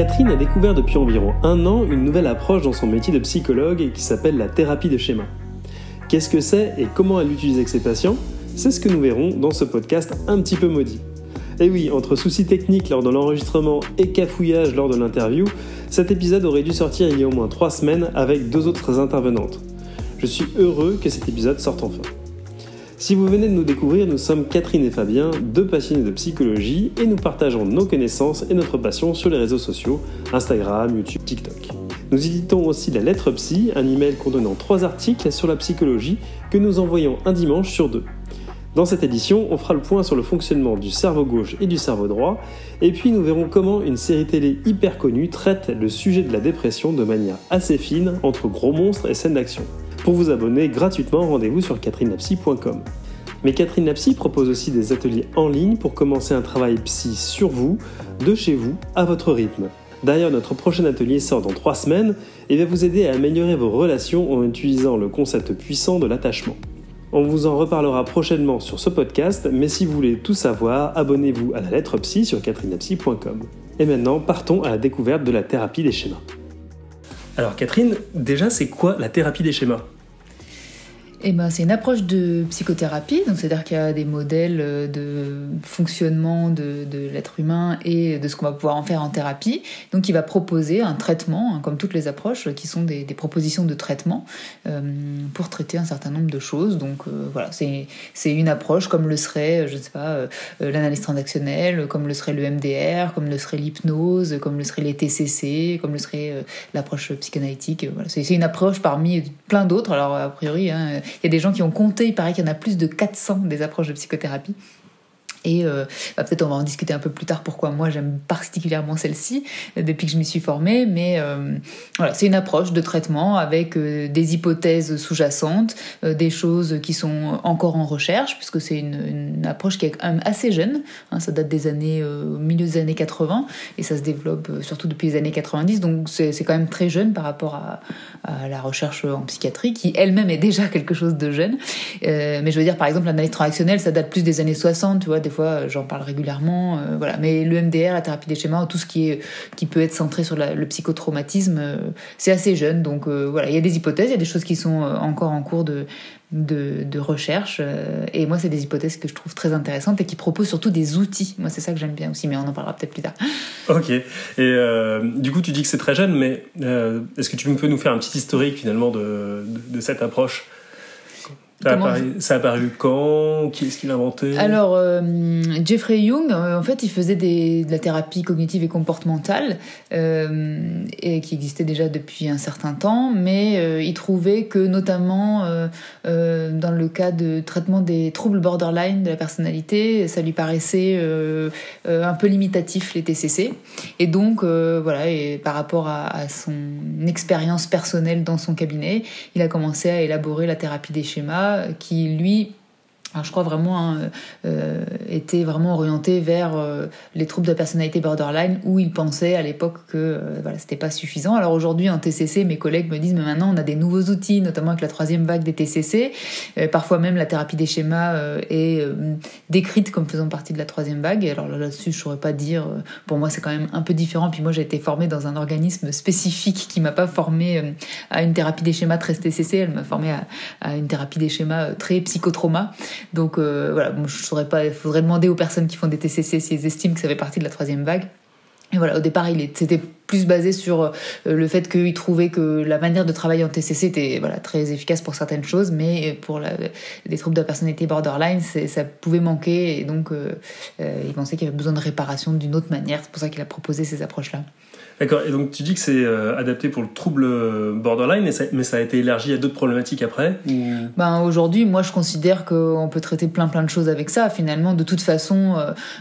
Catherine a découvert depuis environ un an une nouvelle approche dans son métier de psychologue qui s'appelle la thérapie de schéma. Qu'est-ce que c'est et comment elle l'utilise avec ses patients? C'est ce que nous verrons dans ce podcast un petit peu maudit. Et oui, entre soucis techniques lors de l'enregistrement et cafouillage lors de l'interview, cet épisode aurait dû sortir il y a au moins trois semaines avec deux autres intervenantes. Je suis heureux que cet épisode sorte enfin. Si vous venez de nous découvrir, nous sommes Catherine et Fabien, deux passionnés de psychologie, et nous partageons nos connaissances et notre passion sur les réseaux sociaux, Instagram, YouTube, TikTok. Nous éditons aussi la lettre psy, un email contenant trois articles sur la psychologie que nous envoyons un dimanche sur deux. Dans cette édition, on fera le point sur le fonctionnement du cerveau gauche et du cerveau droit, et puis nous verrons comment une série télé hyper connue traite le sujet de la dépression de manière assez fine entre gros monstres et scènes d'action. Pour vous abonner gratuitement, rendez-vous sur catherinelapsy.com. Mais Catherine Lapsy propose aussi des ateliers en ligne pour commencer un travail psy sur vous, de chez vous, à votre rythme. D'ailleurs, notre prochain atelier sort dans trois semaines et va vous aider à améliorer vos relations en utilisant le concept puissant de l'attachement. On vous en reparlera prochainement sur ce podcast, mais si vous voulez tout savoir, abonnez-vous à la lettre psy sur catherinepsy.com. Et maintenant, partons à la découverte de la thérapie des schémas. Alors Catherine, déjà c'est quoi la thérapie des schémas? Eh ben, c'est une approche de psychothérapie, donc c'est-à-dire qu'il y a des modèles euh, de fonctionnement de, l'être humain et de ce qu'on va pouvoir en faire en thérapie. Donc, il va proposer un traitement, hein, comme toutes les approches, qui sont des, propositions de traitement euh, pour traiter un certain nombre de choses. Donc, euh, voilà, c'est une approche comme le serait, je ne sais pas, l'analyse transactionnelle, comme le serait le MDR, comme le serait l'hypnose, comme le serait les TCC, comme le serait l'approche psychanalytique. C'est une approche parmi plein d'autres. Alors, a priori, hein, il y a des gens qui ont compté, il paraît qu'il y en a plus de 400 des approches de psychothérapie. Et euh, bah, peut-être on va en discuter un peu plus tard pourquoi moi j'aime particulièrement celle-ci euh, depuis que je m'y suis formée. Mais euh, voilà, c'est une approche de traitement avec des hypothèses sous-jacentes, des choses qui sont encore en recherche, puisque c'est une, approche qui est quand même assez jeune. Hein, ça date des années au milieu des années 80 et ça se développe surtout depuis les années 90. Donc c'est quand même très jeune par rapport à, la recherche en psychiatrie, qui elle-même est déjà quelque chose de jeune. mais je veux dire, par exemple, l'analyse transactionnelle, ça date plus des années 60, tu vois fois j'en parle régulièrement, euh, voilà. Mais le MDR, la thérapie des schémas, tout ce qui est qui peut être centré sur le psychotraumatisme, euh, c'est assez jeune. Donc euh, voilà, il y a des hypothèses, il y a des choses qui sont encore en cours de de, recherche. et moi, c'est des hypothèses que je trouve très intéressantes et qui proposent surtout des outils. Moi, c'est ça que j'aime bien aussi, mais on en parlera peut-être plus tard. Ok. Et euh, du coup, tu dis que c'est très jeune, mais euh, est-ce que tu peux nous faire un petit historique finalement de, de cette approche? Ça a, apparu, ça a, apparu, quand? Qui est-ce qui l'a inventé? Alors, euh, Jeffrey Young, euh, en fait, il faisait des, de la thérapie cognitive et comportementale, euh, et qui existait déjà depuis un certain temps, mais il trouvait que, notamment dans le cas de traitement des troubles borderline de la personnalité, ça lui paraissait un peu limitatif, les TCC. Et donc, voilà, et par rapport à, à son expérience personnelle dans son cabinet, il a commencé à élaborer la thérapie des schémas qui lui alors je crois vraiment hein, euh, était vraiment orienté vers euh, les troubles de personnalité borderline où il pensait à l'époque que euh, voilà c'était pas suffisant. Alors aujourd'hui en TCC mes collègues me disent mais maintenant on a des nouveaux outils notamment avec la troisième vague des TCC. Euh, parfois même la thérapie des schémas euh, est euh, décrite comme faisant partie de la troisième vague. Et alors là-dessus je saurais pas dire. pour moi c'est quand même un peu différent. Puis moi j'ai été formée dans un organisme spécifique qui m'a pas formée à une thérapie des schémas très TCC. Elle m'a formée à, à, une thérapie des schémas très psychotrauma. Donc euh, voilà, je saurais pas, il faudrait demander aux personnes qui font des TCC s'ils estiment que ça fait partie de la troisième vague. Et voilà, au départ, il c'était plus basé sur euh, le fait qu'il trouvait que la manière de travailler en TCC était voilà très efficace pour certaines choses, mais pour la, les troubles de la personnalité borderline, ça pouvait manquer et donc euh, euh, il pensait qu'il y avait besoin de réparation d'une autre manière. C'est pour ça qu'il a proposé ces approches-là. D'accord. Et donc tu dis que c'est euh, adapté pour le trouble borderline, mais ça, a été élargi à d'autres problématiques après. Ben aujourd'hui, moi je considère qu'on peut traiter plein plein de choses avec ça. Finalement, de toute façon,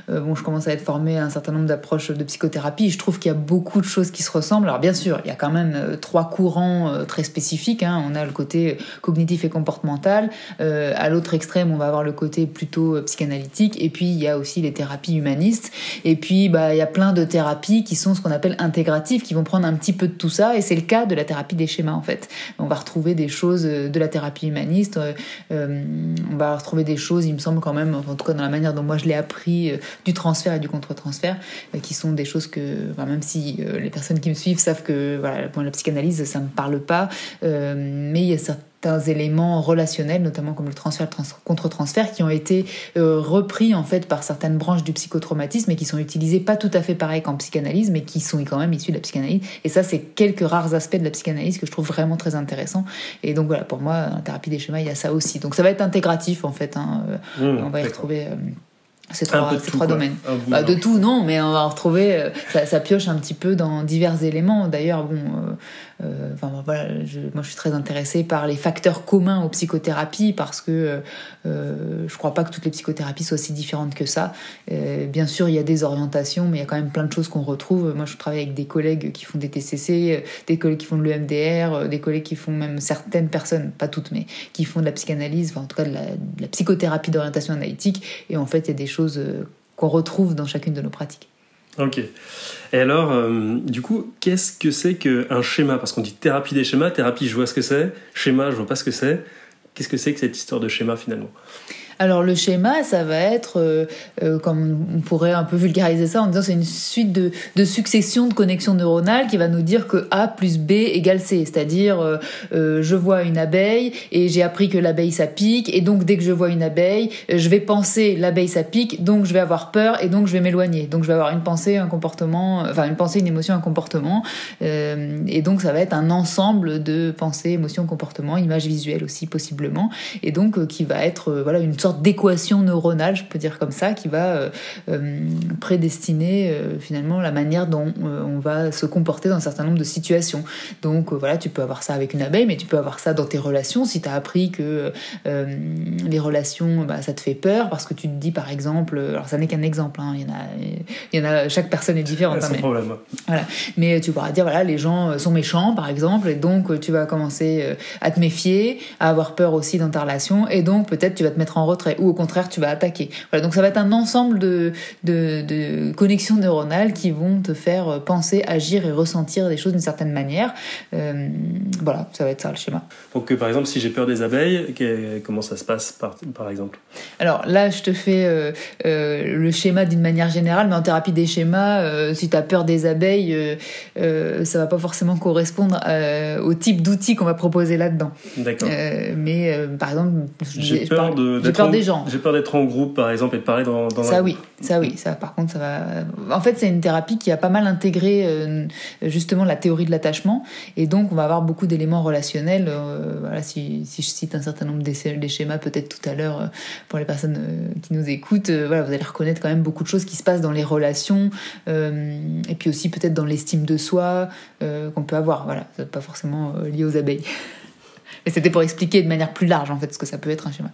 euh, bon, je commence à être formée à un certain nombre d'approches de psychothérapie. Je trouve qu'il y a beaucoup de choses qui se ressemblent. Alors bien sûr, il y a quand même euh, trois courants euh, très spécifiques. Hein. On a le côté cognitif et comportemental. Euh, à l'autre extrême, on va avoir le côté plutôt psychanalytique. Et puis il y a aussi les thérapies humanistes. Et puis bah il y a plein de thérapies qui sont ce qu'on appelle intégrales qui vont prendre un petit peu de tout ça, et c'est le cas de la thérapie des schémas en fait. On va retrouver des choses de la thérapie humaniste, on va retrouver des choses, il me semble quand même, en tout cas dans la manière dont moi je l'ai appris, du transfert et du contre-transfert, qui sont des choses que, même si les personnes qui me suivent savent que voilà, la psychanalyse, ça me parle pas, mais il y a certains éléments relationnels, notamment comme le transfert, contre-transfert, qui ont été euh, repris en fait par certaines branches du psychotraumatisme et qui sont utilisés pas tout à fait pareil qu'en psychanalyse, mais qui sont quand même issus de la psychanalyse. Et ça, c'est quelques rares aspects de la psychanalyse que je trouve vraiment très intéressants. Et donc voilà, pour moi, en thérapie des schémas, il y a ça aussi. Donc ça va être intégratif en fait. Hein. Euh, mmh, on va y retrouver. Euh, ces trois, ces trois domaines. Bah, de tout, non, mais on va retrouver, ça, ça, pioche un petit peu dans divers éléments. D'ailleurs, bon, euh, enfin voilà, moi je suis très intéressée par les facteurs communs aux psychothérapies parce que euh, je crois pas que toutes les psychothérapies soient aussi différentes que ça. Euh, bien sûr, il y a des orientations, mais il y a quand même plein de choses qu'on retrouve. Moi, je travaille avec des collègues qui font des TCC, des collègues qui font de l'EMDR, des collègues qui font même certaines personnes, pas toutes, mais qui font de la psychanalyse, en tout cas de la psychothérapie d'orientation analytique. Et en fait, il y a des choses qu'on retrouve dans chacune de nos pratiques. Ok. Et alors, euh, du coup, qu'est-ce que c'est qu'un schéma? Parce qu'on dit thérapie des schémas, thérapie, je vois ce que c'est, schéma, je vois pas ce que c'est. Qu'est-ce que c'est que cette histoire de schéma finalement? Alors le schéma, ça va être, euh, euh, comme on pourrait un peu vulgariser ça en disant c'est une suite de, successions de connexions neuronales qui va nous dire que A plus B égale C. C'est-à-dire, euh, je vois une abeille et j'ai appris que l'abeille ça pique et donc dès que je vois une abeille, je vais penser l'abeille ça pique, donc je vais avoir peur et donc je vais m'éloigner. Donc je vais avoir une pensée, un comportement, enfin une pensée, une émotion, un comportement. et donc ça va être un ensemble de pensées, émotions, comportements, images visuelles aussi possiblement. Et donc qui va être voilà une sorte d'équation neuronale, je peux dire comme ça, qui va euh, euh, prédestiner euh, finalement la manière dont on va se comporter dans un certain nombre de situations. Donc voilà, tu peux avoir ça avec une abeille, mais tu peux avoir ça dans tes relations. Si tu as appris que les relations, bah, ça te fait peur, parce que tu te dis par exemple, alors ça n'est qu'un exemple, hein, il, y en a, il y en a, chaque personne est différente. Hein, mais, problème. Voilà. Mais tu pourras dire, voilà, les gens sont méchants, par exemple, et donc tu vas commencer à te méfier, à avoir peur aussi dans ta relation, et donc peut-être tu vas te mettre en retrait ou au contraire tu vas attaquer. Voilà, donc ça va être un ensemble de, de, connexions neuronales qui vont te faire penser, agir et ressentir des choses d'une certaine manière. Euh, voilà, ça va être ça le schéma. Donc euh, par exemple, si j'ai peur des abeilles, comment ça se passe par, par exemple? Alors là, je te fais euh, le schéma d'une manière générale, mais en thérapie des schémas, si tu as peur des abeilles, ça va pas forcément correspondre au type d'outils qu'on va proposer là-dedans. D'accord. mais par exemple, j'ai peur d'être des gens. J'ai peur d'être en groupe, par exemple, et de parler dans, dans ça. Oui, ça oui, ça. Par contre, ça va. En fait, c'est une thérapie qui a pas mal intégré euh, justement la théorie de l'attachement, et donc on va avoir beaucoup d'éléments relationnels. Euh, voilà, si, si, je cite un certain nombre des, des schémas, peut-être tout à l'heure euh, pour les personnes qui nous écoutent, voilà, vous allez reconnaître quand même beaucoup de choses qui se passent dans les relations, et puis aussi peut-être dans l'estime de soi qu'on peut avoir. Voilà, pas forcément lié aux abeilles. Mais c'était pour expliquer de manière plus large en fait ce que ça peut être un schéma.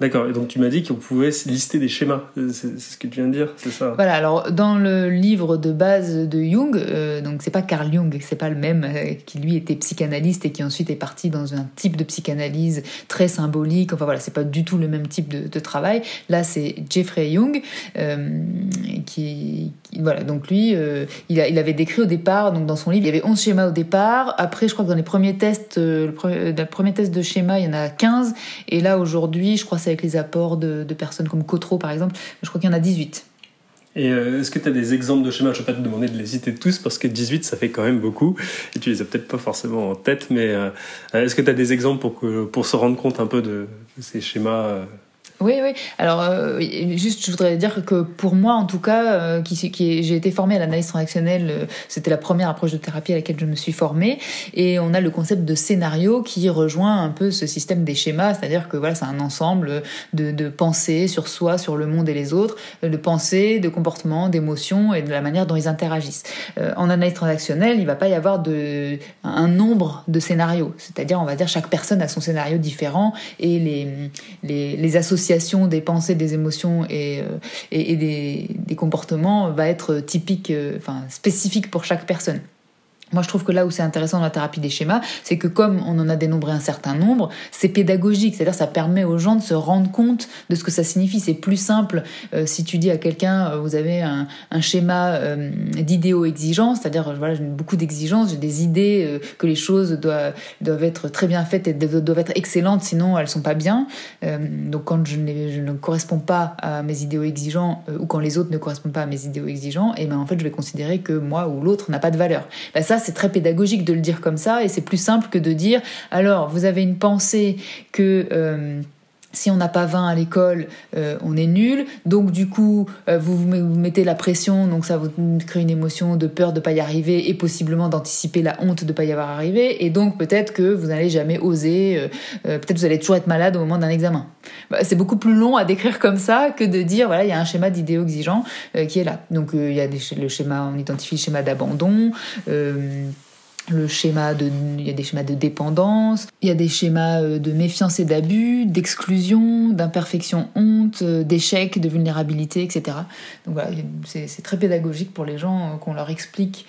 D'accord, et donc tu m'as dit qu'on pouvait lister des schémas, c'est ce que tu viens de dire, c'est ça? Voilà, alors dans le livre de base de Jung, euh, donc c'est pas Carl Jung, c'est pas le même, euh, qui lui était psychanalyste et qui ensuite est parti dans un type de psychanalyse très symbolique, enfin voilà, c'est pas du tout le même type de, travail. Là c'est Jeffrey Jung, euh, qui, voilà, donc lui, il, a, il, avait décrit au départ, donc dans son livre, il y avait 11 schémas au départ, après je crois que dans les premiers tests, le premier, le premier test de schéma, il y en a 15, et là aujourd'hui, je crois avec les apports de, personnes comme Cotreau par exemple. Je crois qu'il y en a 18. Et euh, est-ce que tu as des exemples de schémas? Je ne vais pas te demander de les citer tous parce que 18 ça fait quand même beaucoup et tu les as peut-être pas forcément en tête, mais euh, est-ce que tu as des exemples pour, pour se rendre compte un peu de, ces schémas euh, oui, oui. Alors, euh, juste, je voudrais dire que pour moi, en tout cas, euh, qui, qui j'ai été formée à l'analyse transactionnelle, euh, c'était la première approche de thérapie à laquelle je me suis formée, et on a le concept de scénario qui rejoint un peu ce système des schémas, c'est-à-dire que voilà, c'est un ensemble de, de pensées sur soi, sur le monde et les autres, de pensées, de comportements, d'émotions et de la manière dont ils interagissent. en analyse transactionnelle, il va pas y avoir de un nombre de scénarios, c'est-à-dire, on va dire, chaque personne a son scénario différent et les les, les associations des pensées, des émotions et, euh, des, comportements va être typique, euh, enfin spécifique pour chaque personne. Moi, je trouve que là où c'est intéressant dans la thérapie des schémas, c'est que comme on en a dénombré un certain nombre, c'est pédagogique, c'est-à-dire ça permet aux gens de se rendre compte de ce que ça signifie. C'est plus simple euh, si tu dis à quelqu'un, euh, vous avez un, schéma euh, d'idéaux exigeants, c'est-à-dire voilà, j'ai beaucoup d'exigences, j'ai des idées que les choses doivent, être très bien faites et doivent être excellentes, sinon elles sont pas bien. donc quand je, je, ne corresponds pas à mes idéaux exigeants ou quand les autres ne correspondent pas à mes idéaux exigeants, et eh ben en fait je vais considérer que moi ou l'autre n'a pas de valeur. Ben, ça c'est très pédagogique de le dire comme ça et c'est plus simple que de dire alors vous avez une pensée que euh, si on n'a pas 20 à l'école, euh, on est nul. Donc du coup, euh, vous, vous mettez la pression, donc ça vous crée une émotion de peur de pas y arriver et possiblement d'anticiper la honte de pas y avoir arrivé. Et donc peut-être que vous n'allez jamais oser, peut-être vous allez toujours être malade au moment d'un examen. Bah, c'est beaucoup plus long à décrire comme ça que de dire voilà il y a un schéma d'idéaux exigeant qui est là. Donc il y a le schéma, on identifie le schéma d'abandon le schéma de, il y a des schémas de dépendance, il y a des schémas euh, de méfiance et d'abus, d'exclusion, d'imperfection, honte, euh, d'échec, de vulnérabilité, etc. Donc voilà, c'est très pédagogique pour les gens euh, qu'on leur explique.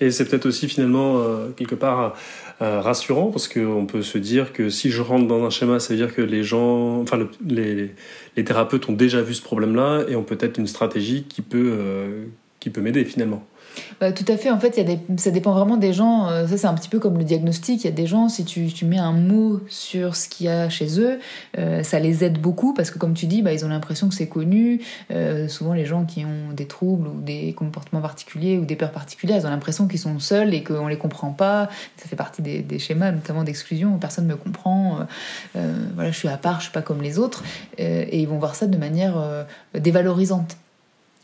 Et c'est peut-être aussi finalement quelque part rassurant parce qu'on peut se dire que si je rentre dans un schéma, ça veut dire que les gens, enfin les, les, thérapeutes ont déjà vu ce problème-là et ont peut-être une stratégie qui peut, qui peut m'aider finalement. Bah, tout à fait. En fait, ça dépend vraiment des gens. Euh, ça, c'est un petit peu comme le diagnostic. Il y a des gens, si tu, mets un mot sur ce qu'il y a chez eux, euh, ça les aide beaucoup parce que, comme tu dis, bah, ils ont l'impression que c'est connu. Euh, souvent, les gens qui ont des troubles ou des comportements particuliers ou des peurs particulières, ils ont l'impression qu'ils sont seuls et qu'on les comprend pas. Ça fait partie des, des schémas, notamment d'exclusion. Personne ne me comprend. voilà, je suis à part, je suis pas comme les autres. et ils vont voir ça de manière dévalorisante.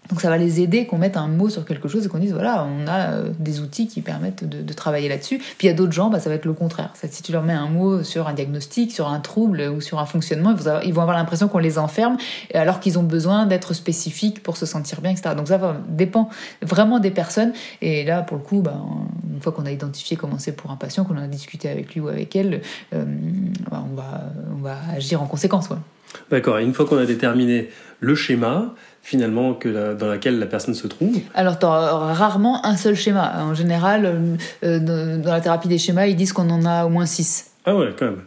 Donc ça va les aider qu'on mette un mot sur quelque chose et qu'on dise voilà, on a euh, des outils qui permettent de, travailler là-dessus. Puis il y a d'autres gens, bah, ça va être le contraire. Si tu leur mets un mot sur un diagnostic, sur un trouble ou sur un fonctionnement, ils vont avoir l'impression qu'on les enferme alors qu'ils ont besoin d'être spécifiques pour se sentir bien, etc. Donc ça dépend vraiment des personnes. Et là, pour le coup, bah, une fois qu'on a identifié comment c'est pour un patient, qu'on a discuté avec lui ou avec elle, euh, bah, on, va, on va agir en conséquence. D'accord. Et une fois qu'on a déterminé le schéma, finalement que dans laquelle la personne se trouve Alors, tu auras rarement un seul schéma. En général, euh, euh, dans la thérapie des schémas, ils disent qu'on en a au moins six. Ah ouais, quand même.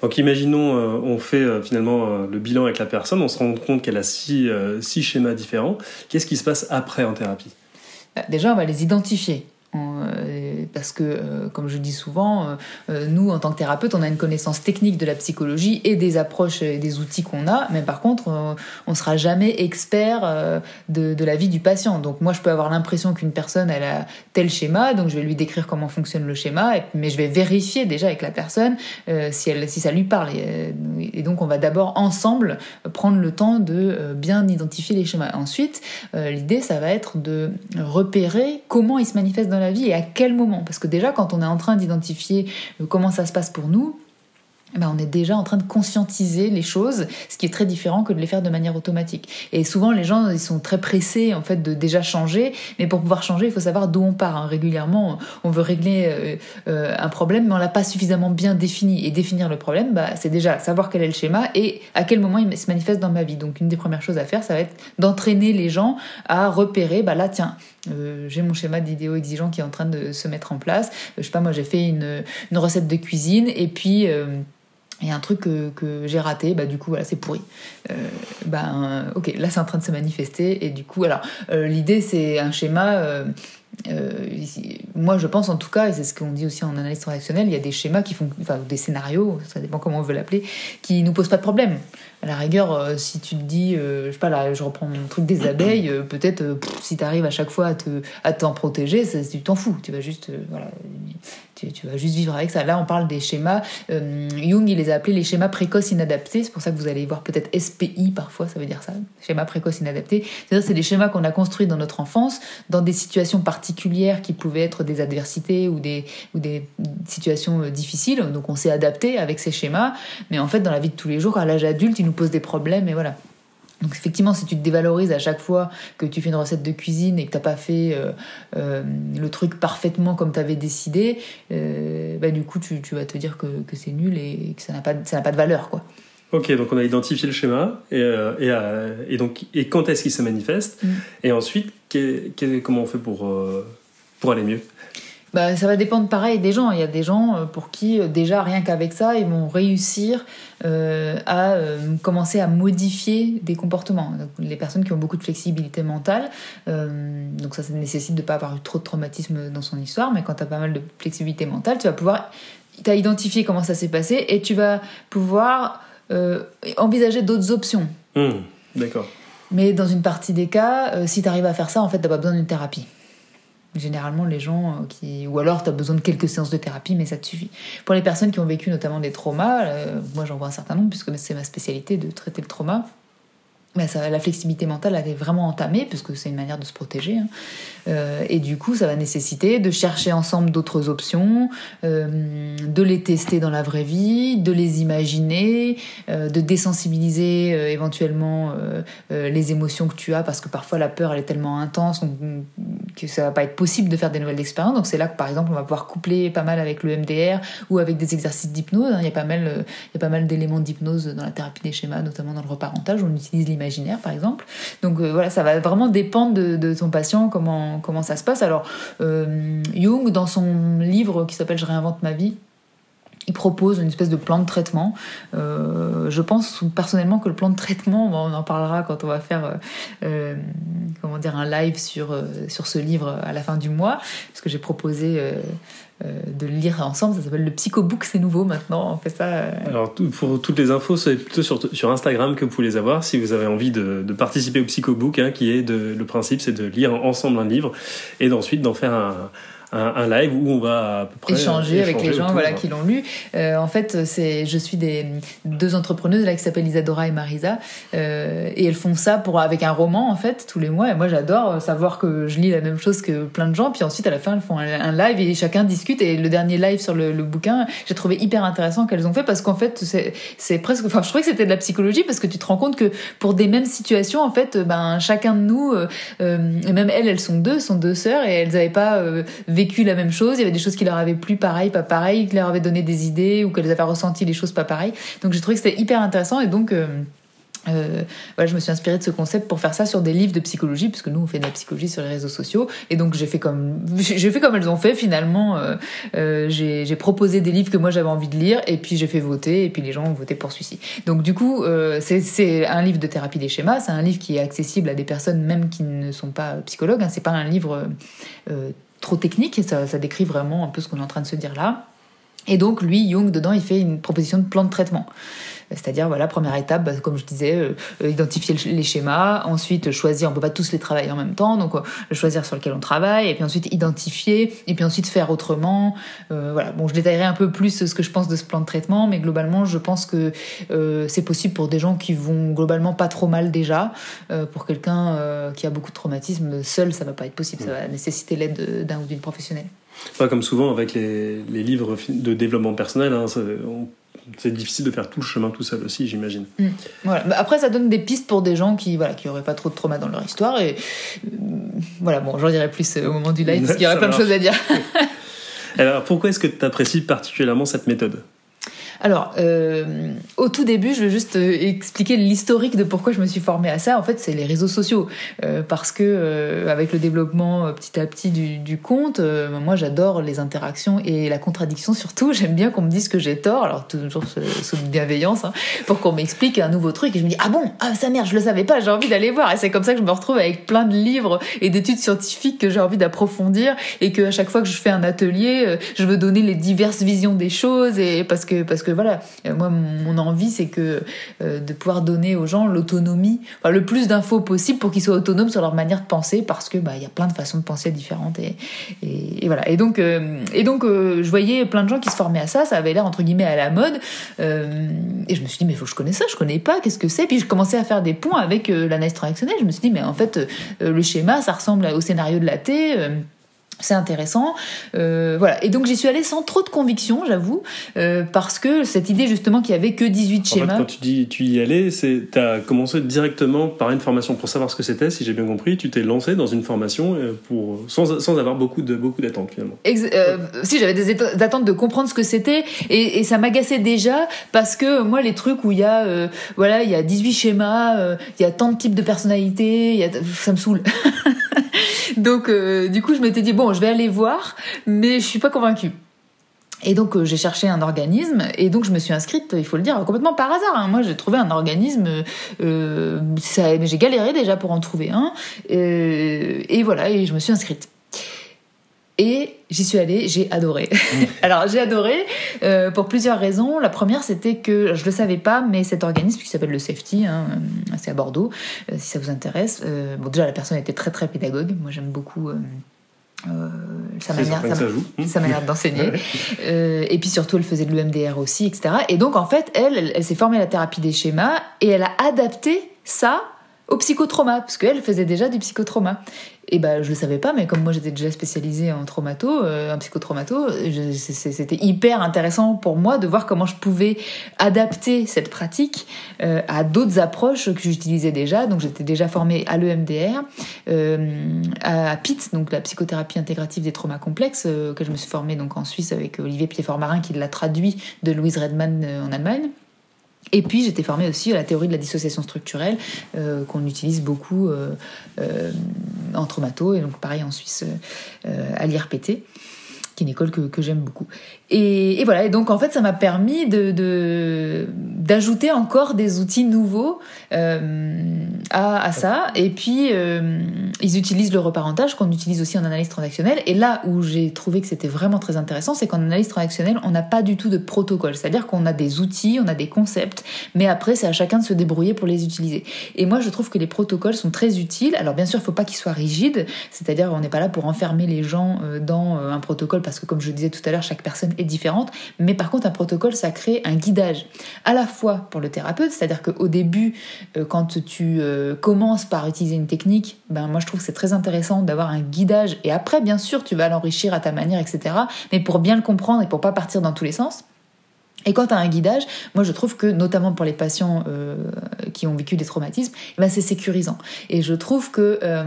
Donc imaginons, euh, on fait finalement le bilan avec la personne, on se rend compte qu'elle a six, six schémas différents. Qu'est-ce qui se passe après en thérapie? Bah, Déjà, on va les identifier. Euh, parce que, euh, comme je dis souvent, euh, nous, en tant que thérapeute, on a une connaissance technique de la psychologie et des approches et des outils qu'on a, mais par contre, on ne sera jamais expert de, la vie du patient. Donc moi, je peux avoir l'impression qu'une personne, elle a tel schéma, donc je vais lui décrire comment fonctionne le schéma, mais je vais vérifier déjà avec la personne si ça lui parle. Et, donc, on va d'abord ensemble prendre le temps de bien identifier les schémas. Ensuite, l'idée, ça va être de repérer comment ils se manifestent dans vie et à quel moment? Parce que déjà, quand on est en train d'identifier euh, comment ça se passe pour nous, ben, on est déjà en train de conscientiser les choses, ce qui est très différent que de les faire de manière automatique. Et souvent, les gens, ils sont très pressés en fait de déjà changer, mais pour pouvoir changer, il faut savoir d'où on part. Hein. Régulièrement, on veut régler euh, euh, un problème, mais on l'a pas suffisamment bien défini. Et définir le problème, bah, c'est déjà savoir quel est le schéma et à quel moment il se manifeste dans ma vie. Donc, une des premières choses à faire, ça va être d'entraîner les gens à repérer, bah là, tiens, euh, j'ai mon schéma d'idéaux exigeants qui est en train de se mettre en place. je sais pas, moi, j'ai fait une, une, recette de cuisine et puis il y a un truc que, j'ai raté, bah du coup voilà c'est pourri. Ben ok, là c'est en train de se manifester et du coup alors euh, l'idée c'est un schéma. Euh, moi je pense en tout cas et c'est ce qu'on dit aussi en analyse transactionnelle, il y a des schémas qui font, enfin des scénarios, ça dépend comment on veut l'appeler, qui nous posent pas de problème. À la rigueur, si tu te dis, je sais pas là, je reprends mon truc des abeilles, peut-être si tu arrives à chaque fois à te à t'en protéger, tu t'en fous, tu vas juste voilà tu, vas juste vivre avec ça. Là, on parle des schémas. Euh, Jung, il les a appelés les schémas précoces inadaptés. C'est pour ça que vous allez voir peut-être SPI parfois, ça veut dire ça, schéma précoce inadapté. C'est-à-dire c'est des schémas qu'on a construits dans notre enfance, dans des situations particulières qui pouvaient être des adversités ou des, ou des situations euh, difficiles. Donc on s'est adapté avec ces schémas. Mais en fait, dans la vie de tous les jours, à l'âge adulte, ils nous posent des problèmes et voilà. Donc effectivement, si tu te dévalorises à chaque fois que tu fais une recette de cuisine et que tu n'as pas fait euh, euh, le truc parfaitement comme tu avais décidé, euh, bah, du coup tu, vas te dire que, c'est nul et que ça n'a pas, pas de valeur. quoi. Ok, donc on a identifié le schéma et, et, donc et quand est-ce qu'il se manifeste mm. et ensuite comment on fait pour, pour aller mieux? Bah, ça va dépendre pareil des gens. Il y a des gens euh, pour qui, euh, déjà, rien qu'avec ça, ils vont réussir euh, à commencer à modifier des comportements. les personnes qui ont beaucoup de flexibilité mentale, donc ça, ça nécessite de ne pas avoir eu trop de traumatisme dans son histoire, mais quand tu as pas mal de flexibilité mentale, tu vas pouvoir. Tu as identifié comment ça s'est passé et tu vas pouvoir envisager d'autres options. Mmh, d'accord. Mais dans une partie des cas, si tu arrives à faire ça, en fait, tu n'as pas besoin d'une thérapie. Généralement, les gens euh, qui. Ou alors, tu as besoin de quelques séances de thérapie, mais ça te suffit. Pour les personnes qui ont vécu notamment des traumas, euh, moi j'en vois un certain nombre, puisque c'est ma spécialité de traiter le trauma. Ça, la flexibilité mentale, elle est vraiment entamée, puisque c'est une manière de se protéger. Hein. Euh, et du coup, ça va nécessiter de chercher ensemble d'autres options, de les tester dans la vraie vie, de les imaginer, de désensibiliser éventuellement les émotions que tu as, parce que parfois la peur, elle est tellement intense que ça va pas être possible de faire des nouvelles expériences. Donc c'est là que, par exemple, on va pouvoir coupler pas mal avec le MDR ou avec des exercices d'hypnose. Hein. Il y a pas mal, il y a pas mal d'éléments d'hypnose dans la thérapie des schémas, notamment dans le reparentage, où on utilise l'imaginaire, par exemple. Donc voilà, ça va vraiment dépendre de, de ton patient, comment comment, ça se passe. Alors, euh, Jung, dans son livre qui s'appelle Je réinvente ma vie, il propose une espèce de plan de traitement. Euh, je pense personnellement que le plan de traitement, on en parlera quand on va faire euh, comment dire un live sur, sur ce livre à la fin du mois, parce que j'ai proposé euh, de le lire ensemble. Ça s'appelle le Psychobook, c'est nouveau maintenant. On fait ça. Euh. Alors, pour toutes les infos, c'est plutôt sur, sur, Instagram que vous pouvez les avoir si vous avez envie de, de participer au Psychobook, hein, qui est de, le principe, c'est de lire ensemble un livre et d'ensuite d'en faire un un, live où on va à peu près échanger, avec les gens voilà, qui l'ont lu. Euh, en fait, c'est, je suis des deux entrepreneuses là qui s'appellent Isadora et Marisa, euh, et elles font ça pour avec un roman en fait tous les mois. Et moi, j'adore savoir que je lis la même chose que plein de gens. Puis ensuite, à la fin, elles font un, live et chacun discute. Et le dernier live sur le, le bouquin, j'ai trouvé hyper intéressant qu'elles ont fait parce qu'en fait, c'est, presque. Enfin, je trouvais que c'était de la psychologie parce que tu te rends compte que pour des mêmes situations, en fait, ben chacun de nous, euh, euh et même elles, elles sont deux, sont deux sœurs et elles n'avaient pas euh, vécu la même chose. Il y avait des choses qui leur avaient plu pareil, pas pareil, qui leur avaient donné des idées ou qu'elles avaient ressenti les choses pas pareil. Donc j'ai trouvé que c'était hyper intéressant et donc euh, euh, voilà, je me suis inspirée de ce concept pour faire ça sur des livres de psychologie, puisque nous on fait de la psychologie sur les réseaux sociaux, et donc j'ai fait comme j'ai fait comme elles ont fait finalement. Euh, euh, j'ai proposé des livres que moi j'avais envie de lire, et puis j'ai fait voter, et puis les gens ont voté pour celui-ci. Donc du coup, euh, c'est un livre de thérapie des schémas, c'est un livre qui est accessible à des personnes même qui ne sont pas psychologues. Hein, c'est pas un livre trop technique, ça, ça décrit vraiment un peu ce qu'on est en train de se dire là. Et donc, lui, Jung, dedans, il fait une proposition de plan de traitement. C'est-à-dire, voilà, première étape, bah, comme je disais, euh, identifier les schémas, ensuite choisir, on peut pas tous les travailler en même temps, donc euh, choisir sur lequel on travaille, et puis ensuite identifier, et puis ensuite faire autrement. Euh, voilà, bon, je détaillerai un peu plus ce que je pense de ce plan de traitement, mais globalement, je pense que euh, c'est possible pour des gens qui vont globalement pas trop mal déjà. Euh, pour quelqu'un qui a beaucoup de traumatisme, seul, ça va pas être possible, ça va nécessiter l'aide d'un ou d'une professionnelle. Pas comme souvent avec les, les, livres de développement personnel, hein, c'est difficile de faire tout le chemin tout seul aussi, j'imagine. Mm. Voilà. Après, ça donne des pistes pour des gens qui voilà qui auraient pas trop de trauma dans leur histoire et euh, voilà bon, j'en dirai plus au moment du live parce qu'il y aurait plein de choses à dire. Alors, pourquoi est-ce que tu apprécies particulièrement cette méthode? Alors, euh, au tout début, je vais juste euh, expliquer l'historique de pourquoi je me suis formée à ça. En fait, c'est les réseaux sociaux, euh, parce que euh, avec le développement euh, petit à petit du, du compte, moi j'adore les interactions et la contradiction surtout. J'aime bien qu'on me dise que j'ai tort, alors toujours sous bienveillance, hein, pour qu'on m'explique un nouveau truc et je me dis ah bon, ah ça merde, je le savais pas, j'ai envie d'aller voir. Et c'est comme ça que je me retrouve avec plein de livres et d'études scientifiques que j'ai envie d'approfondir et que chaque fois que je fais un atelier, je veux donner les diverses visions des choses et parce que parce que voilà, euh, moi mon envie c'est que euh, de pouvoir donner aux gens l'autonomie, enfin, le plus d'infos possible pour qu'ils soient autonomes sur leur manière de penser parce que bah y a plein de façons de penser différentes et, et, voilà. Et donc euh, et donc je voyais plein de gens qui se formaient à ça, ça avait l'air entre guillemets à la mode et je me suis dit mais faut que je connais ça, je connais pas, qu'est-ce que c'est? Puis je commençais à faire des ponts avec l'analyse transactionnelle, je me suis dit mais en fait le schéma ça ressemble au scénario de la T c'est intéressant. Euh, voilà. Et donc j'y suis allée sans trop de conviction, j'avoue, euh, parce que cette idée justement qu'il y avait que 18 schémas. En fait, quand tu dis tu y allais, c'est as commencé directement par une formation pour savoir ce que c'était, si j'ai bien compris. Tu t'es lancé dans une formation euh, pour sans, sans avoir beaucoup de beaucoup d'attentes finalement. euh, si j'avais des attentes de comprendre ce que c'était et, et, ça m'agaçait déjà parce que moi les trucs où il y a euh, voilà il y a 18 schémas, euh, il y a tant de types de personnalités, y a, ça me saoule. Donc, euh, du coup, je m'étais dit, bon, je vais aller voir, mais je suis pas convaincue. Et donc euh, j'ai cherché un organisme et donc je me suis inscrite, il faut le dire, complètement par hasard. Hein. Moi j'ai trouvé un organisme, euh, j'ai galéré déjà pour en trouver un, euh, et voilà, et je me suis inscrite. Et j'y suis allée, j'ai adoré. Alors j'ai adoré euh, pour plusieurs raisons. La première, c'était que je le savais pas, mais cet organisme qui s'appelle le Safety, hein, c'est à Bordeaux, euh, si ça vous intéresse. Euh, bon, déjà la personne était très très pédagogue. Moi j'aime beaucoup. sa manière, sa, manière d'enseigner. et puis surtout, elle faisait de l'EMDR aussi, etc. Et donc, en fait, elle, elle, elle s'est formée à la thérapie des schémas et elle a adapté ça au psychotrauma, parce qu'elle faisait déjà du psychotrauma. Et ben, je le savais pas, mais comme moi j'étais déjà spécialisée en traumato, euh, en psychotraumato, c'était hyper intéressant pour moi de voir comment je pouvais adapter cette pratique euh, à d'autres approches que j'utilisais déjà. Donc j'étais déjà formée à l'EMDR, euh, à PIT, donc la psychothérapie intégrative des traumas complexes, que je me suis formée donc en Suisse avec Olivier Piedfort-Marin qui l'a traduit de Louise Redman en Allemagne. Et puis j'étais formée aussi à la théorie de la dissociation structurelle euh, qu'on utilise beaucoup euh, euh, en traumato et donc pareil en Suisse à l'IRPT qui est une école que, que j'aime beaucoup. Et, voilà, et donc en fait ça m'a permis d'ajouter encore des outils nouveaux euh, à, ça. Et puis euh, ils utilisent le reparentage qu'on utilise aussi en analyse transactionnelle. Et là où j'ai trouvé que c'était vraiment très intéressant, c'est qu'en analyse transactionnelle, on n'a pas du tout de protocole. C'est-à-dire qu'on a des outils, on a des concepts, mais après c'est à chacun de se débrouiller pour les utiliser. Et moi je trouve que les protocoles sont très utiles. Alors bien sûr, il faut pas qu'ils soient rigides, c'est-à-dire on n'est pas là pour enfermer les gens euh, dans un protocole parce que comme je disais tout à l'heure, chaque personne est différente. Mais par contre, un protocole, ça crée un guidage à la fois pour le thérapeute, c'est-à-dire qu'au début, euh, quand tu euh, commences par utiliser une technique, ben moi je trouve que c'est très intéressant d'avoir un guidage. Et après, bien sûr, tu vas l'enrichir à ta manière, etc. Mais pour bien le comprendre et pour pas partir dans tous les sens. Et quand tu as un guidage, moi je trouve que notamment pour les patients euh, qui ont vécu des traumatismes, eh ben c'est sécurisant. Et je trouve que euh,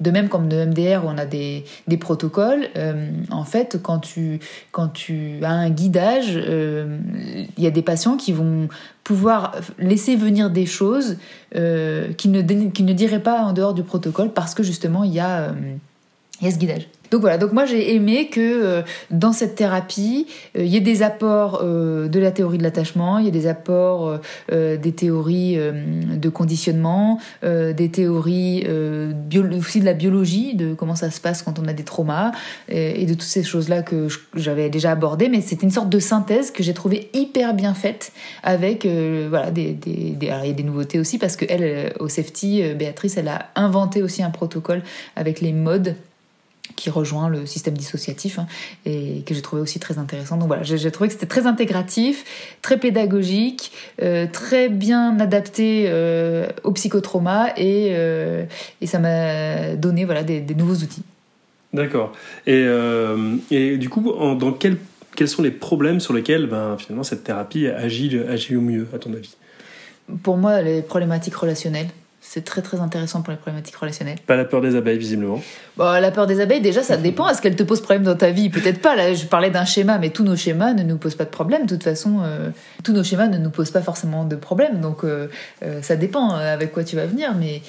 de même comme de MDR on a des, des protocoles, euh, en fait quand tu, quand tu as un guidage, il y a des patients qui vont pouvoir laisser venir des choses qu'ils ne, qui ne diraient pas en dehors du protocole parce que justement il y a, il y a ce guidage. Donc voilà, donc moi j'ai aimé que euh, dans cette thérapie, euh, il y ait des apports euh, de la théorie de l'attachement, il y ait des apports des théories de conditionnement, des théories aussi de la biologie, de comment ça se passe quand on a des traumas, et, de toutes ces choses-là que j'avais déjà abordées, mais c'était une sorte de synthèse que j'ai trouvée hyper bien faite avec voilà des, y des nouveautés aussi parce que elle au safety, Béatrice, elle a inventé aussi un protocole avec les modes qui rejoint le système dissociatif hein, et que j'ai trouvé aussi très intéressant. Donc voilà, j'ai trouvé que c'était très intégratif, très pédagogique, euh, très bien adapté euh, au psychotrauma et, euh, et ça m'a donné voilà, des, nouveaux outils. D'accord. Et, et, du coup, dans quel, quels sont les problèmes sur lesquels ben, finalement cette thérapie agit, agit au mieux, à ton avis? Pour moi, les problématiques relationnelles c'est très très intéressant pour les problématiques relationnelles. Pas la peur des abeilles, visiblement. Bon, la peur des abeilles, déjà, ça dépend. Est-ce qu'elle te pose problème dans ta vie? Peut-être pas. Là, je parlais d'un schéma, mais tous nos schémas ne nous posent pas de problème. De toute façon, euh, tous nos schémas ne nous posent pas forcément de problème. Donc, euh, euh, ça dépend avec quoi tu vas venir. Mais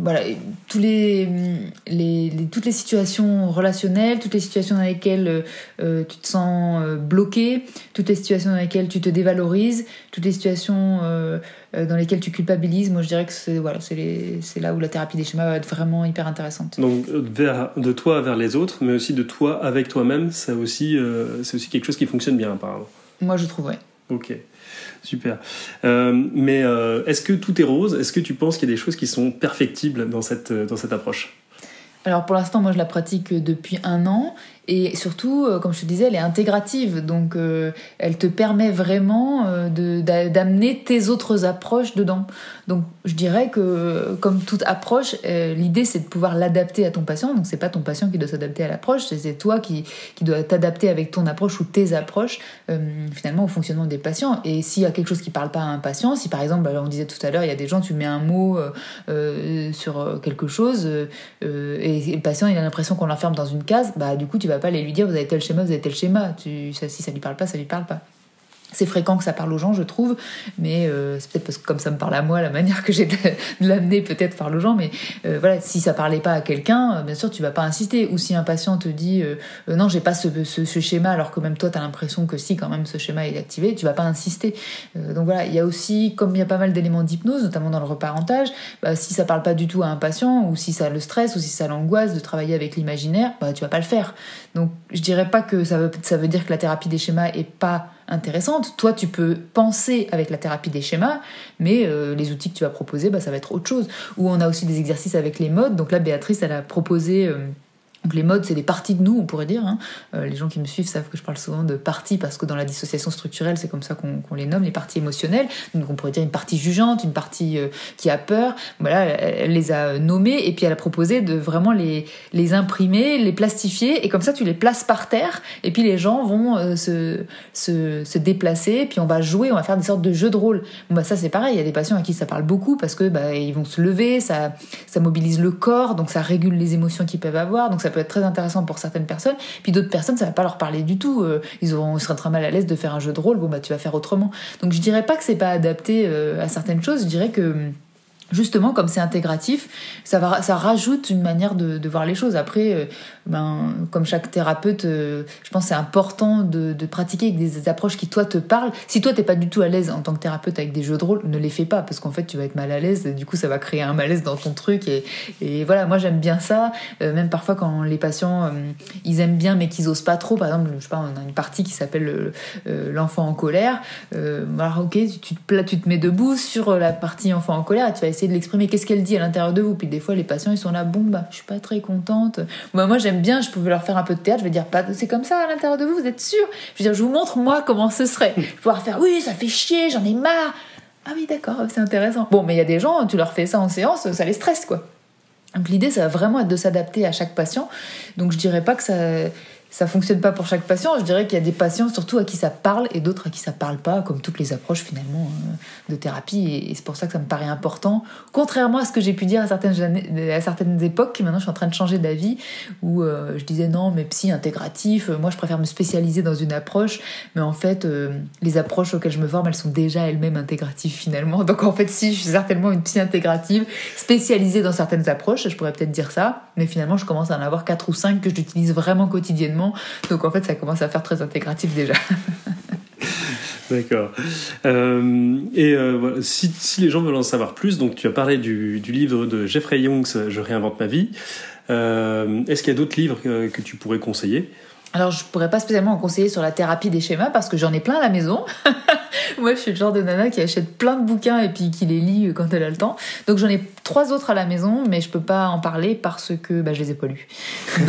voilà, tous les, les, toutes les situations relationnelles, toutes les situations dans lesquelles tu te sens bloqué, toutes les situations dans lesquelles tu te dévalorises, toutes les situations dans lesquelles tu culpabilises, moi je dirais que c'est voilà, c'est là où la thérapie des schémas va être vraiment hyper intéressante. Donc vers, de toi vers les autres, mais aussi de toi avec toi-même, c'est aussi, euh, c'est aussi quelque chose qui fonctionne bien apparemment. Moi je trouve, ouais. Ok, super. Euh, mais est-ce que tout est rose? Est-ce que tu penses qu'il y a des choses qui sont perfectibles dans cette, dans cette approche? Alors pour l'instant, moi je la pratique depuis un an et surtout, euh, comme je te disais, elle est intégrative, donc euh, elle te permet vraiment euh, d'amener tes autres approches dedans. Donc je dirais que comme toute approche, l'idée c'est de pouvoir l'adapter à ton patient. Donc c'est pas ton patient qui doit s'adapter à l'approche, c'est toi qui, qui dois t'adapter avec ton approche ou tes approches finalement au fonctionnement des patients. Et s'il y a quelque chose qui parle pas à un patient, si par exemple, bah, on disait tout à l'heure, il y a des gens, tu mets un mot sur quelque chose et, et, le patient il a l'impression qu'on l'enferme dans une case, bah du coup tu vas pas aller lui dire vous avez tel schéma, vous avez tel schéma. Tu, ça, si ça lui parle pas, ça lui parle pas. C'est fréquent que ça parle aux gens, je trouve, mais euh, c'est peut-être parce que comme ça me parle à moi, la manière que j'ai de, l'amener peut-être parle aux gens, mais euh, voilà, si ça parlait pas à quelqu'un, euh, bien sûr, tu vas pas insister. Ou si un patient te dit non, j'ai pas ce, ce, schéma, alors que même toi, tu as l'impression que si, quand même, ce schéma est activé, tu vas pas insister. donc voilà, il y a aussi, comme il y a pas mal d'éléments d'hypnose, notamment dans le reparentage, bah, si ça parle pas du tout à un patient, ou si ça le stresse, ou si ça l'angoisse de travailler avec l'imaginaire, bah, tu vas pas le faire. Donc je dirais pas que ça veut, ça veut dire que la thérapie des schémas est pas intéressante. Toi, tu peux penser avec la thérapie des schémas, mais euh, les outils que tu vas proposer, bah, ça va être autre chose. Ou on a aussi des exercices avec les modes. Donc là, Béatrice, elle a proposé... Euh, donc les modes, c'est des parties de nous, on pourrait dire. Hein. Euh, les gens qui me suivent savent que je parle souvent de parties parce que dans la dissociation structurelle, c'est comme ça qu'on les nomme, les parties émotionnelles. Donc on pourrait dire une partie jugeante, une partie euh, qui a peur. Voilà, elle, les a nommées et puis elle a proposé de vraiment les, imprimer, les plastifier et comme ça tu les places par terre et puis les gens vont euh, se, se, se, déplacer puis on va jouer, on va faire des sortes de jeux de rôle. Bon bah ça c'est pareil, il y a des patients à qui ça parle beaucoup parce que bah, ils vont se lever, ça, mobilise le corps, donc ça régule les émotions qu'ils peuvent avoir, être très intéressant pour certaines personnes. Puis d'autres personnes, ça va pas leur parler du tout. Euh, ils, auront, ils seraient très mal à l'aise de faire un jeu de rôle. Bon, bah, tu vas faire autrement. Donc, je dirais pas que c'est pas adapté euh, à certaines choses. Je dirais que justement, comme c'est intégratif, ça, va, ça rajoute une manière de, de voir les choses. Après, euh, ben, comme chaque thérapeute, euh, je pense que c'est important de, pratiquer avec des, approches qui, toi, te parlent. Si toi, t'es pas du tout à l'aise en tant que thérapeute avec des jeux de rôle, ne les fais pas, parce qu'en fait, tu vas être mal à l'aise, du coup, ça va créer un malaise dans ton truc. Et, voilà, moi, j'aime bien ça. Euh, même parfois, quand les patients, ils aiment bien, mais qu'ils osent pas trop, par exemple, je sais pas, on a une partie qui s'appelle l'enfant en colère. alors, ok, tu te, mets debout sur la partie enfant en colère et tu vas essayer de l'exprimer. Qu'est-ce qu'elle dit à l'intérieur de vous? Puis des fois, les patients, ils sont là, bon, bah, je suis pas très contente. Moi, j'aime bien, je pouvais leur faire un peu de théâtre. Je vais dire, pas, c'est comme ça à l'intérieur de vous, vous êtes sûr? Je veux dire, je vous montre, moi, comment ce serait. Je vais pouvoir faire, oui, ça fait chier, j'en ai marre. Ah oui, d'accord, c'est intéressant. Bon, mais il y a des gens, tu leur fais ça en séance, ça les stresse, quoi. Donc l'idée, ça va vraiment être de s'adapter à chaque patient. Donc je dirais pas que ça ça fonctionne pas pour chaque patient. Je dirais qu'il y a des patients surtout à qui ça parle et d'autres à qui ça parle pas, comme toutes les approches finalement euh, de thérapie. Et c'est pour ça que ça me paraît important. Contrairement à ce que j'ai pu dire à certaines, à certaines époques, maintenant je suis en train de changer d'avis, où euh, je disais non, mais psy intégratif, euh, moi je préfère me spécialiser dans une approche. Mais en fait, les approches auxquelles je me forme, elles sont déjà elles-mêmes intégratives finalement. Donc en fait, si je suis certainement une psy intégrative spécialisée dans certaines approches, je pourrais peut-être dire ça. Mais finalement, je commence à en avoir quatre ou cinq que j'utilise vraiment quotidiennement donc en fait, ça commence à faire très intégratif déjà. D'accord. Euh, et euh, si, les gens veulent en savoir plus, donc tu as parlé du, livre de Jeffrey Youngs, Je réinvente ma vie. Euh, est-ce qu'il y a d'autres livres que tu pourrais conseiller? Alors, je pourrais pas spécialement en conseiller sur la thérapie des schémas parce que j'en ai plein à la maison. Moi, je suis le genre de nana qui achète plein de bouquins et puis qui les lit quand elle a le temps. Donc, j'en ai trois autres à la maison, mais je peux pas en parler parce que bah, je les ai pas lus.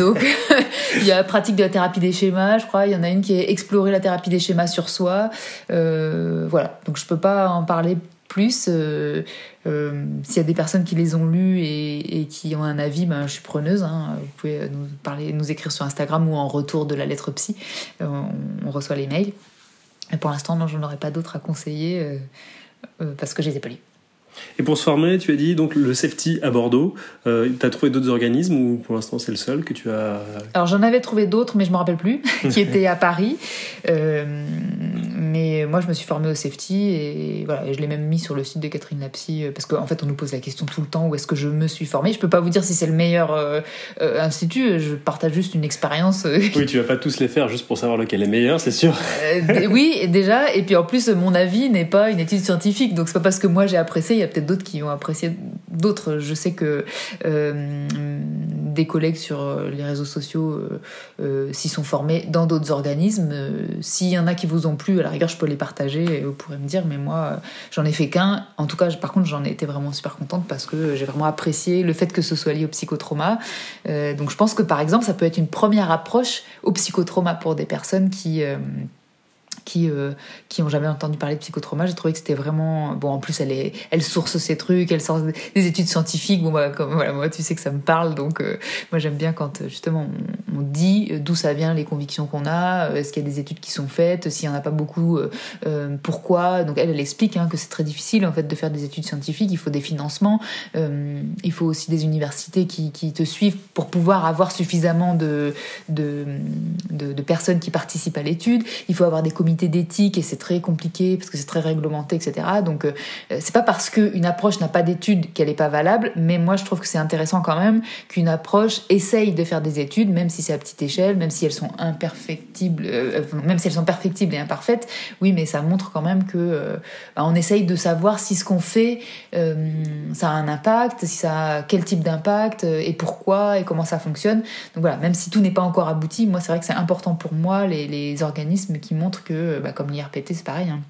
Donc, il y a pratique de la thérapie des schémas, je crois. Il y en a une qui est explorer la thérapie des schémas sur soi. Euh, voilà. Donc, je peux pas en parler plus. Euh, euh, s'il y a des personnes qui les ont lus et, qui ont un avis, ben, je suis preneuse. Hein. Vous pouvez nous, parler, nous écrire sur Instagram ou en retour de la lettre psy. Euh, on, reçoit les mails. Et pour l'instant, non, je n'aurais pas d'autres à conseiller parce que je les ai pas lus. Et pour se former, tu as dit donc le safety à Bordeaux. Euh, tu as trouvé d'autres organismes ou pour l'instant c'est le seul que tu as Alors j'en avais trouvé d'autres, mais je me rappelle plus, qui étaient à Paris. Euh, mais moi je me suis formée au safety et voilà, et je l'ai même mis sur le site de Catherine Lapsy euh, parce qu'en fait on nous pose la question tout le temps où est-ce que je me suis formée? Je peux pas vous dire si c'est le meilleur euh, euh, institut. Je partage juste une expérience. oui, tu vas pas tous les faire juste pour savoir lequel est meilleur, c'est sûr. oui, déjà. Et puis en plus mon avis n'est pas une étude scientifique, donc c'est pas parce que moi j'ai apprécié peut-être d'autres qui ont apprécié d'autres. Je sais que des collègues sur euh, les réseaux sociaux euh, s'y sont formés dans d'autres organismes. S'il y en a qui vous ont plu, à la rigueur, je peux les partager et vous pourrez me dire, mais moi, j'en ai fait qu'un. En tout cas, par contre, j'en ai été vraiment super contente parce que j'ai vraiment apprécié le fait que ce soit lié au psychotrauma. donc, je pense que par exemple, ça peut être une première approche au psychotrauma pour des personnes qui qui euh, qui ont jamais entendu parler de psychotrauma. J'ai trouvé que c'était vraiment bon. En plus, elle est, elle source ces trucs, elle sort des études scientifiques. Bon, voilà, moi, tu sais que ça me parle, donc euh, moi j'aime bien quand justement on, dit d'où ça vient, les convictions qu'on a, euh, est-ce qu'il y a des études qui sont faites, s'il y en a pas beaucoup, pourquoi. Donc elle, elle explique hein, que c'est très difficile en fait de faire des études scientifiques. Il faut des financements, il faut aussi des universités qui, te suivent pour pouvoir avoir suffisamment de de, de, de personnes qui participent à l'étude. Il faut avoir des communautés comité d'éthique et c'est très compliqué parce que c'est très réglementé, etc. Donc euh, c'est pas parce qu'une approche n'a pas d'études qu'elle n'est pas valable, mais moi je trouve que c'est intéressant quand même qu'une approche essaye de faire des études, même si c'est à petite échelle, même si elles sont imperfectibles, euh, même si elles sont perfectibles et imparfaites. Oui, mais ça montre quand même que euh, bah, on essaye de savoir si ce qu'on fait ça a un impact, si ça a quel type d'impact et pourquoi et comment ça fonctionne. Donc voilà, même si tout n'est pas encore abouti, moi c'est vrai que c'est important pour moi les, organismes qui montrent que, bah, comme l'IRPT, c'est pareil. Hein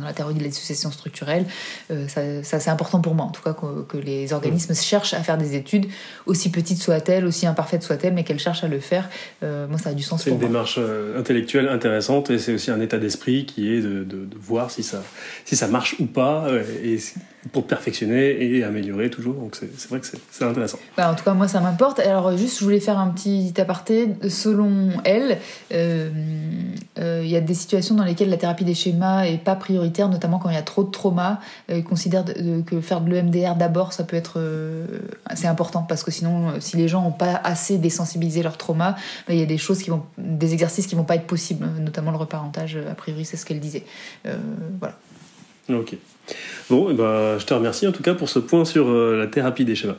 dans la théorie de l'association structurelle, euh, ça, c'est important pour moi, en tout cas que, les organismes cherchent à faire des études, aussi petites soient-elles, aussi imparfaites soient-elles, mais qu'elles cherchent à le faire. Euh, moi, ça a du sens pour moi. C'est une démarche euh, intellectuelle intéressante et c'est aussi un état d'esprit qui est de, de, voir si ça, si ça marche ou pas et pour perfectionner et améliorer toujours. Donc c'est vrai que c'est intéressant. Bah, en tout cas, moi, ça m'importe. Alors, juste, je voulais faire un petit aparté. Selon elle, il y a des situations dans lesquelles la thérapie des schémas est pas prioritaire notamment quand il y a trop de trauma. Euh, ils considèrent que faire de l'EMDR d'abord, ça peut être euh, assez important parce que sinon, euh, si les gens n'ont pas assez désensibilisé leur trauma, bah, il y a des choses qui vont, des exercices qui vont pas être possibles, notamment le reparentage. A priori, c'est ce qu'elle disait. voilà. Ok. Bon, bah, je te remercie en tout cas pour ce point sur la thérapie des schémas.